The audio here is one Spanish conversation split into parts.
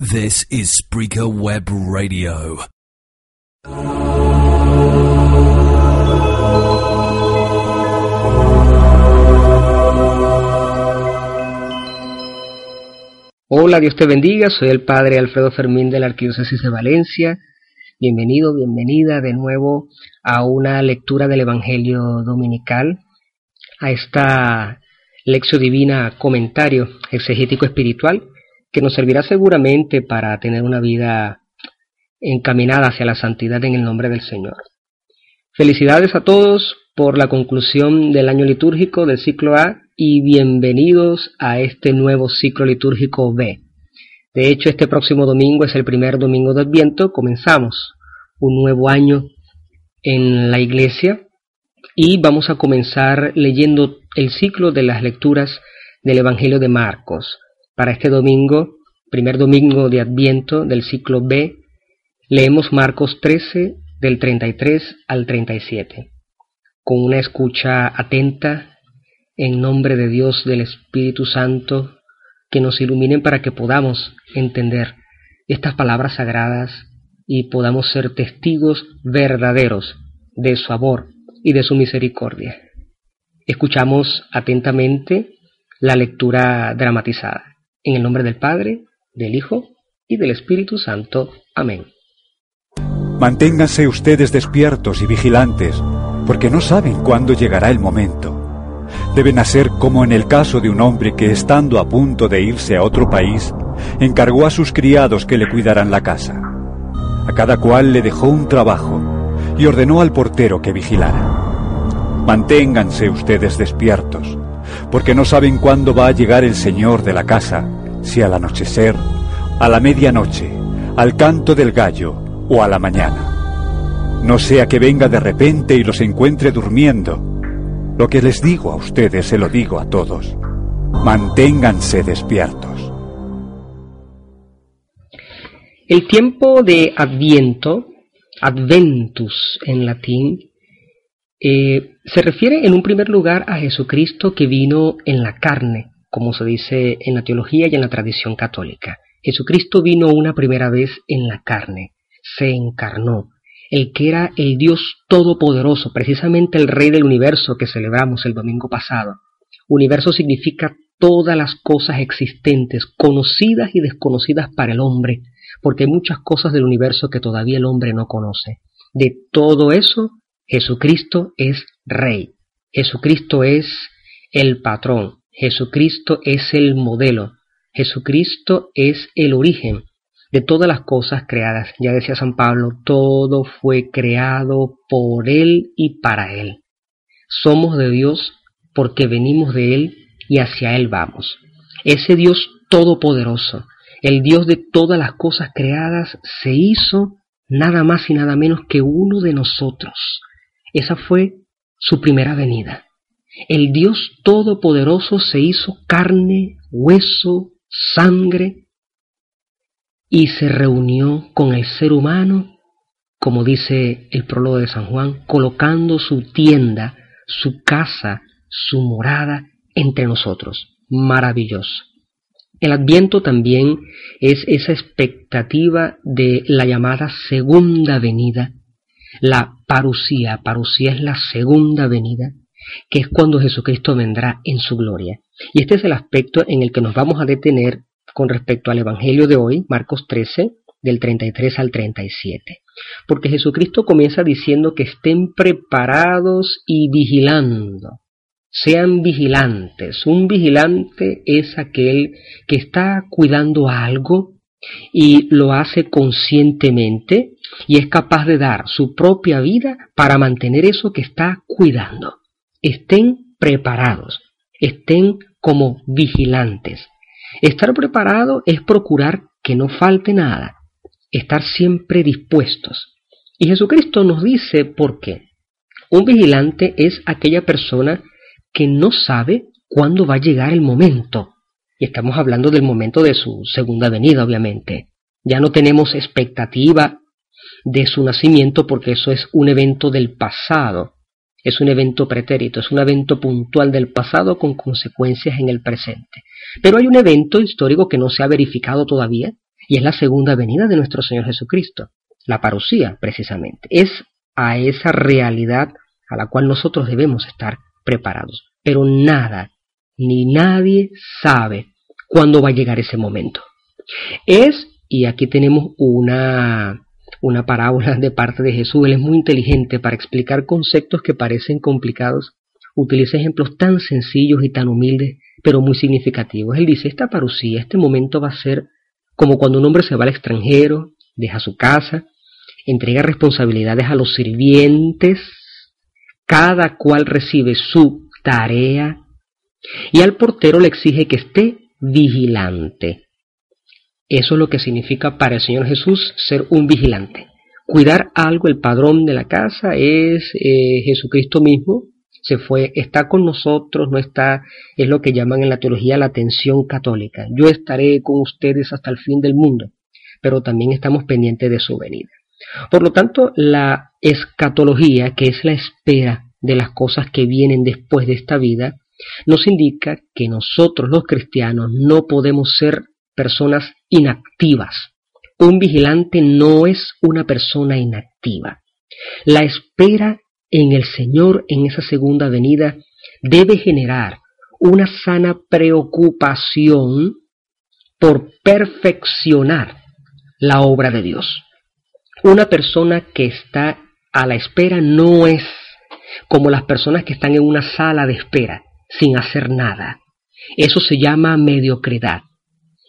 This is Spreaker Web Radio. Hola, Dios te bendiga. Soy el Padre Alfredo Fermín de la Arquidiócesis de Valencia. Bienvenido, bienvenida de nuevo a una lectura del Evangelio Dominical, a esta lección divina comentario exegético espiritual que nos servirá seguramente para tener una vida encaminada hacia la santidad en el nombre del Señor. Felicidades a todos por la conclusión del año litúrgico del ciclo A y bienvenidos a este nuevo ciclo litúrgico B. De hecho, este próximo domingo es el primer domingo de Adviento, comenzamos un nuevo año en la iglesia y vamos a comenzar leyendo el ciclo de las lecturas del Evangelio de Marcos. Para este domingo, primer domingo de Adviento del ciclo B, leemos Marcos 13 del 33 al 37, con una escucha atenta en nombre de Dios del Espíritu Santo que nos iluminen para que podamos entender estas palabras sagradas y podamos ser testigos verdaderos de su amor y de su misericordia. Escuchamos atentamente la lectura dramatizada. En el nombre del Padre, del Hijo y del Espíritu Santo. Amén. Manténganse ustedes despiertos y vigilantes, porque no saben cuándo llegará el momento. Deben hacer como en el caso de un hombre que, estando a punto de irse a otro país, encargó a sus criados que le cuidaran la casa. A cada cual le dejó un trabajo y ordenó al portero que vigilara. Manténganse ustedes despiertos, porque no saben cuándo va a llegar el Señor de la casa, si al anochecer, a la medianoche, al canto del gallo o a la mañana. No sea que venga de repente y los encuentre durmiendo. Lo que les digo a ustedes se lo digo a todos. Manténganse despiertos. El tiempo de Adviento, Adventus en latín, eh, se refiere en un primer lugar a Jesucristo que vino en la carne, como se dice en la teología y en la tradición católica. Jesucristo vino una primera vez en la carne, se encarnó, el que era el Dios Todopoderoso, precisamente el Rey del Universo que celebramos el domingo pasado. Universo significa todas las cosas existentes, conocidas y desconocidas para el hombre, porque hay muchas cosas del universo que todavía el hombre no conoce. De todo eso Jesucristo es Rey. Jesucristo es el patrón. Jesucristo es el modelo. Jesucristo es el origen de todas las cosas creadas. Ya decía San Pablo, todo fue creado por Él y para Él. Somos de Dios porque venimos de Él y hacia Él vamos. Ese Dios todopoderoso, el Dios de todas las cosas creadas, se hizo nada más y nada menos que uno de nosotros esa fue su primera venida. El Dios Todopoderoso se hizo carne, hueso, sangre y se reunió con el ser humano, como dice el prólogo de San Juan, colocando su tienda, su casa, su morada entre nosotros. Maravilloso. El adviento también es esa expectativa de la llamada segunda venida la parusía. Parusía es la segunda venida, que es cuando Jesucristo vendrá en su gloria. Y este es el aspecto en el que nos vamos a detener con respecto al Evangelio de hoy, Marcos 13, del 33 al 37. Porque Jesucristo comienza diciendo que estén preparados y vigilando. Sean vigilantes. Un vigilante es aquel que está cuidando algo y lo hace conscientemente y es capaz de dar su propia vida para mantener eso que está cuidando. Estén preparados, estén como vigilantes. Estar preparado es procurar que no falte nada, estar siempre dispuestos. Y Jesucristo nos dice por qué. Un vigilante es aquella persona que no sabe cuándo va a llegar el momento. Y estamos hablando del momento de su segunda venida, obviamente. Ya no tenemos expectativa de su nacimiento porque eso es un evento del pasado, es un evento pretérito, es un evento puntual del pasado con consecuencias en el presente. Pero hay un evento histórico que no se ha verificado todavía y es la segunda venida de nuestro Señor Jesucristo, la parucía precisamente. Es a esa realidad a la cual nosotros debemos estar preparados. Pero nada, ni nadie sabe cuándo va a llegar ese momento. Es, y aquí tenemos una, una parábola de parte de Jesús, él es muy inteligente para explicar conceptos que parecen complicados, utiliza ejemplos tan sencillos y tan humildes, pero muy significativos. Él dice, esta parucía, este momento va a ser como cuando un hombre se va al extranjero, deja su casa, entrega responsabilidades a los sirvientes, cada cual recibe su tarea y al portero le exige que esté vigilante. Eso es lo que significa para el Señor Jesús ser un vigilante. Cuidar algo, el padrón de la casa es eh, Jesucristo mismo, se fue, está con nosotros, no está, es lo que llaman en la teología la atención católica. Yo estaré con ustedes hasta el fin del mundo, pero también estamos pendientes de su venida. Por lo tanto, la escatología, que es la espera de las cosas que vienen después de esta vida, nos indica que nosotros los cristianos no podemos ser personas inactivas. Un vigilante no es una persona inactiva. La espera en el Señor en esa segunda venida debe generar una sana preocupación por perfeccionar la obra de Dios. Una persona que está a la espera no es como las personas que están en una sala de espera sin hacer nada. Eso se llama mediocridad.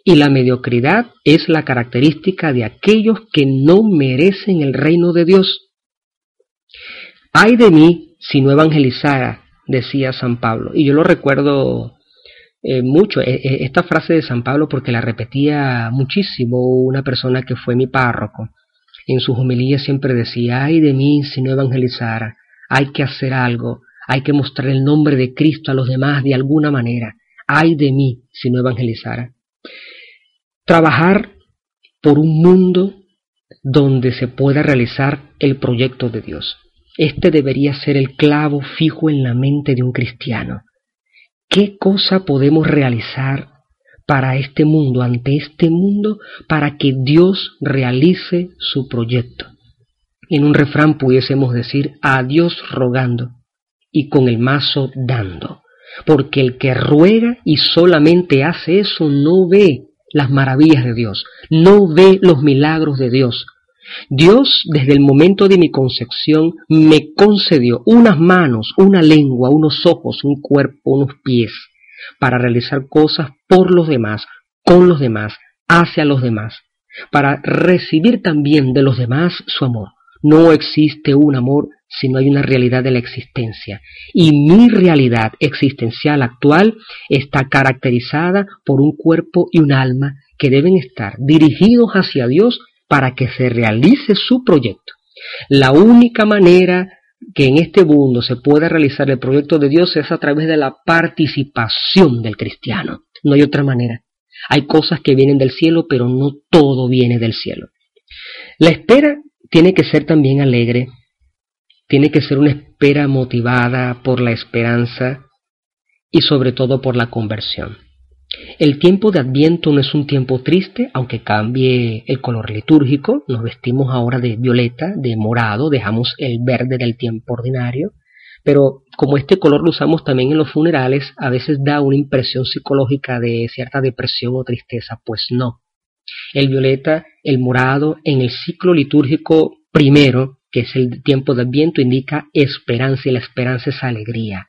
Y la mediocridad es la característica de aquellos que no merecen el reino de Dios. Ay de mí si no evangelizara, decía San Pablo. Y yo lo recuerdo eh, mucho, eh, eh, esta frase de San Pablo, porque la repetía muchísimo una persona que fue mi párroco en sus homilías siempre decía, ay de mí si no evangelizara, hay que hacer algo, hay que mostrar el nombre de Cristo a los demás de alguna manera, ay de mí si no evangelizara. Trabajar por un mundo donde se pueda realizar el proyecto de Dios. Este debería ser el clavo fijo en la mente de un cristiano. ¿Qué cosa podemos realizar para este mundo, ante este mundo, para que Dios realice su proyecto. En un refrán pudiésemos decir a Dios rogando y con el mazo dando, porque el que ruega y solamente hace eso no ve las maravillas de Dios, no ve los milagros de Dios. Dios desde el momento de mi concepción me concedió unas manos, una lengua, unos ojos, un cuerpo, unos pies, para realizar cosas por los demás, con los demás, hacia los demás, para recibir también de los demás su amor. No existe un amor si no hay una realidad de la existencia. Y mi realidad existencial actual está caracterizada por un cuerpo y un alma que deben estar dirigidos hacia Dios para que se realice su proyecto. La única manera que en este mundo se pueda realizar el proyecto de Dios es a través de la participación del cristiano. No hay otra manera. Hay cosas que vienen del cielo, pero no todo viene del cielo. La espera tiene que ser también alegre, tiene que ser una espera motivada por la esperanza y sobre todo por la conversión. El tiempo de Adviento no es un tiempo triste, aunque cambie el color litúrgico. Nos vestimos ahora de violeta, de morado, dejamos el verde del tiempo ordinario. Pero como este color lo usamos también en los funerales, a veces da una impresión psicológica de cierta depresión o tristeza. Pues no. El violeta, el morado, en el ciclo litúrgico primero, que es el tiempo de Adviento, indica esperanza y la esperanza es alegría.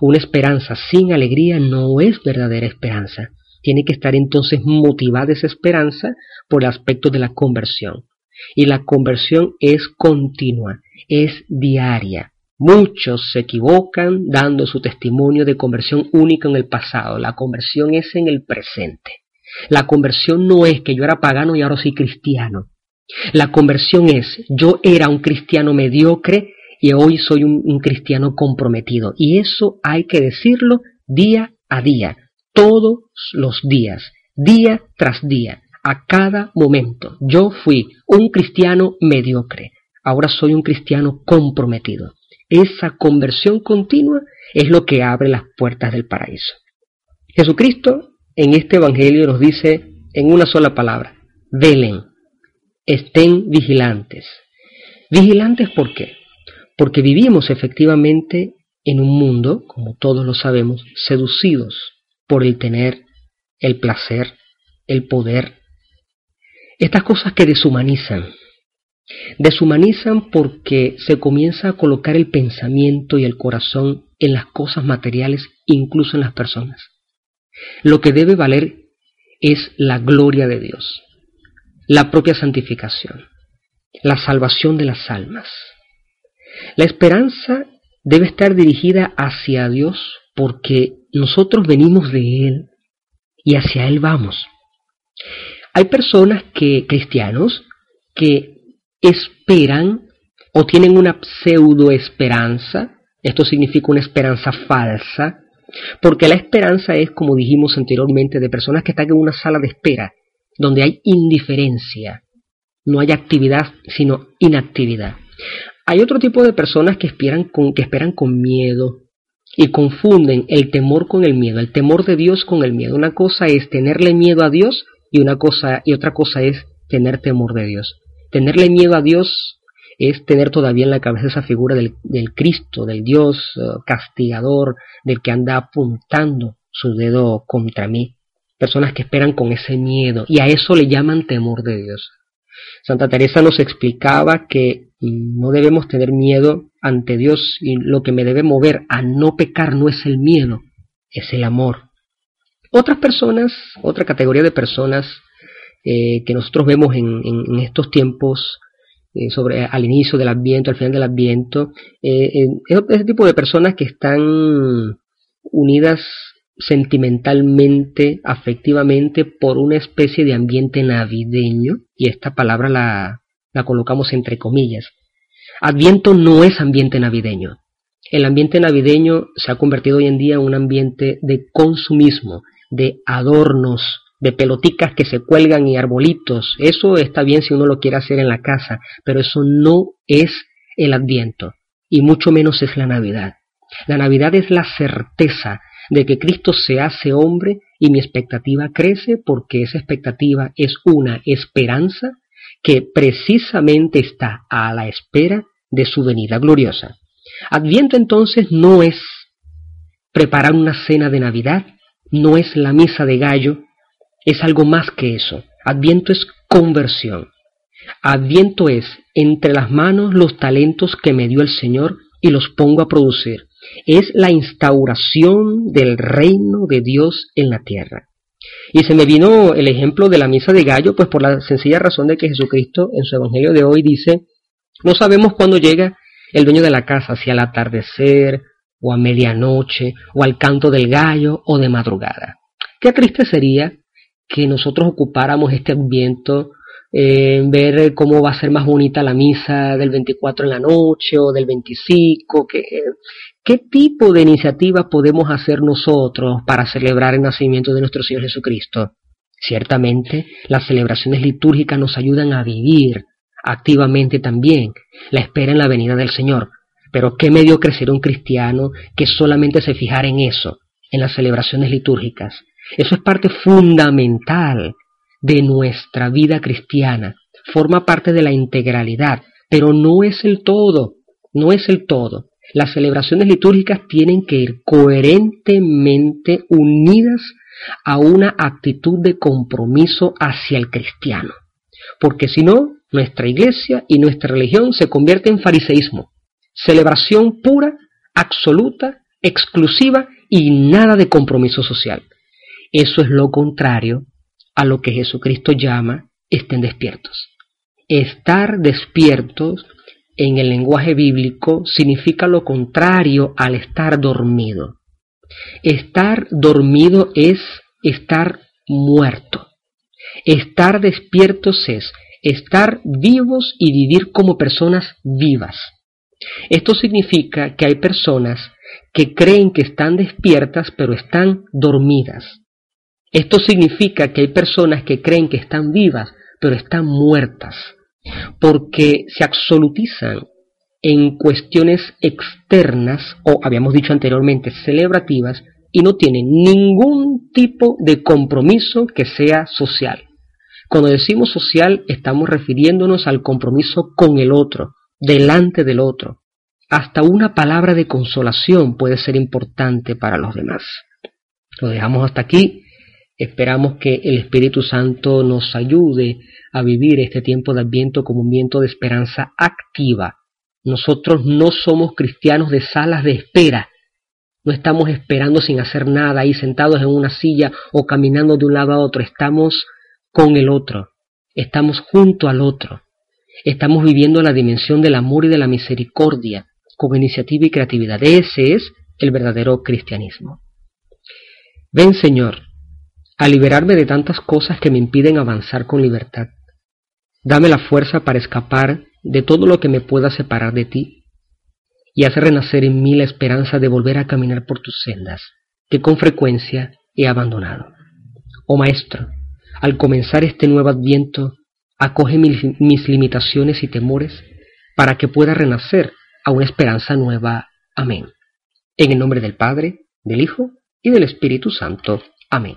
Una esperanza sin alegría no es verdadera esperanza. Tiene que estar entonces motivada esa esperanza por el aspecto de la conversión. Y la conversión es continua, es diaria. Muchos se equivocan dando su testimonio de conversión única en el pasado. La conversión es en el presente. La conversión no es que yo era pagano y ahora soy cristiano. La conversión es yo era un cristiano mediocre y hoy soy un, cristiano comprometido. Y eso hay que decirlo día a día, todos los días, día tras día, a cada momento. Yo fui un cristiano mediocre, ahora soy un cristiano comprometido. Esa conversión continua es lo que abre las puertas del paraíso. Jesucristo en este Evangelio nos dice en una sola palabra, velen, estén vigilantes. Vigilantes ¿por qué? Porque vivimos efectivamente en un mundo, como todos lo sabemos, seducidos por el tener, el placer, el poder. Estas cosas que deshumanizan. Deshumanizan porque se comienza a colocar el pensamiento y el corazón en las cosas materiales, incluso en las personas. Lo que debe valer es la gloria de Dios, la propia santificación, la salvación de las almas. La esperanza debe estar dirigida hacia Dios porque nosotros venimos de Él y hacia Él vamos. Hay personas que, cristianos, que esperan o tienen una pseudo esperanza, esto significa una esperanza falsa, porque la esperanza es, como dijimos anteriormente, de personas que están en una sala de espera, donde hay indiferencia, no hay actividad, sino inactividad. Hay otro tipo de personas que esperan con, que esperan con miedo y confunden el temor con el miedo, el temor de Dios con el miedo. Una cosa es tenerle miedo a Dios y una cosa y otra cosa es tener temor de Dios. Tenerle miedo a Dios es tener todavía en la cabeza esa figura del, Cristo, del Dios eh, castigador, del que anda apuntando su dedo contra mí. Personas que esperan con ese miedo y a eso le llaman temor de Dios. Santa Teresa nos explicaba que no debemos tener miedo ante Dios y lo que me debe mover a no pecar no es el miedo, es el amor. Otras personas, otra categoría de personas eh, que nosotros vemos en estos tiempos eh, sobre al inicio del Adviento, al final del Adviento, eh, ese tipo de personas que están unidas sentimentalmente, afectivamente, por una especie de ambiente navideño, y esta palabra la, la colocamos entre comillas. Adviento no es ambiente navideño. El ambiente navideño se ha convertido hoy en día en un ambiente de consumismo, de adornos, de peloticas que se cuelgan y arbolitos. Eso está bien si uno lo quiere hacer en la casa, pero eso no es el adviento y mucho menos es la Navidad. La Navidad es la certeza de que Cristo se hace hombre y mi expectativa crece porque esa expectativa es una esperanza que precisamente está a la espera de su venida gloriosa. Adviento entonces no es preparar una cena de Navidad, no es la misa de gallo, es algo más que eso. Adviento es conversión. Adviento es entre las manos los talentos que me dio el Señor y los pongo a producir. Es la instauración del reino de Dios en la tierra. Y se me vino el ejemplo de la misa de gallo, pues por la sencilla razón de que Jesucristo en su Evangelio de hoy dice, no sabemos cuándo llega el dueño de la casa, si al atardecer, o a medianoche, o al canto del gallo, o de madrugada. Qué triste sería que nosotros ocupáramos este ambiente, en eh, ver cómo va a ser más bonita la misa del 24 en la noche o del 25, que, qué tipo de iniciativa podemos hacer nosotros para celebrar el nacimiento de nuestro Señor Jesucristo. Ciertamente, las celebraciones litúrgicas nos ayudan a vivir activamente también la espera en la venida del Señor. Pero qué medio crecer un cristiano que solamente se fijara en eso, en las celebraciones litúrgicas, eso es parte fundamental de nuestra vida cristiana. Forma parte de la integralidad, pero no es el todo, no es el todo. Las celebraciones litúrgicas tienen que ir coherentemente unidas a una actitud de compromiso hacia el cristiano. Porque si no, nuestra iglesia y nuestra religión se convierte en fariseísmo. Celebración pura, absoluta, exclusiva y nada de compromiso social. Eso es lo contrario a lo que Jesucristo llama estén despiertos. Estar despiertos en el lenguaje bíblico significa lo contrario al estar dormido. Estar dormido es estar muerto. Estar despiertos es estar vivos y vivir como personas vivas. Esto significa que hay personas que creen que están despiertas pero están dormidas. Esto significa que hay personas que creen que están vivas, pero están muertas, porque se absolutizan en cuestiones externas, o habíamos dicho anteriormente, celebrativas, y no tienen ningún tipo de compromiso que sea social. Cuando decimos social, estamos refiriéndonos al compromiso con el otro, delante del otro. Hasta una palabra de consolación puede ser importante para los demás. Lo dejamos hasta aquí. Esperamos que el Espíritu Santo nos ayude a vivir este tiempo de Adviento como un viento de esperanza activa. Nosotros no somos cristianos de salas de espera. No estamos esperando sin hacer nada ahí sentados en una silla o caminando de un lado a otro. Estamos con el otro. Estamos junto al otro. Estamos viviendo la dimensión del amor y de la misericordia con iniciativa y creatividad. Ese es el verdadero cristianismo. Ven, Señor, a liberarme de tantas cosas que me impiden avanzar con libertad. Dame la fuerza para escapar de todo lo que me pueda separar de ti y hacer renacer en mí la esperanza de volver a caminar por tus sendas, que con frecuencia he abandonado. Oh Maestro, al comenzar este nuevo adviento, acoge mis, limitaciones y temores para que pueda renacer a una esperanza nueva. Amén. En el nombre del Padre, del Hijo y del Espíritu Santo. Amén.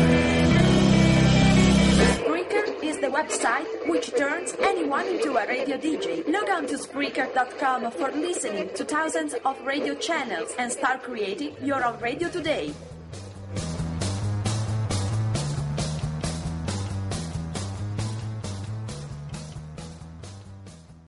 website which turns anyone into a radio DJ. Log on to Spreaker.com for listening to thousands of radio channels and start creating your own radio today.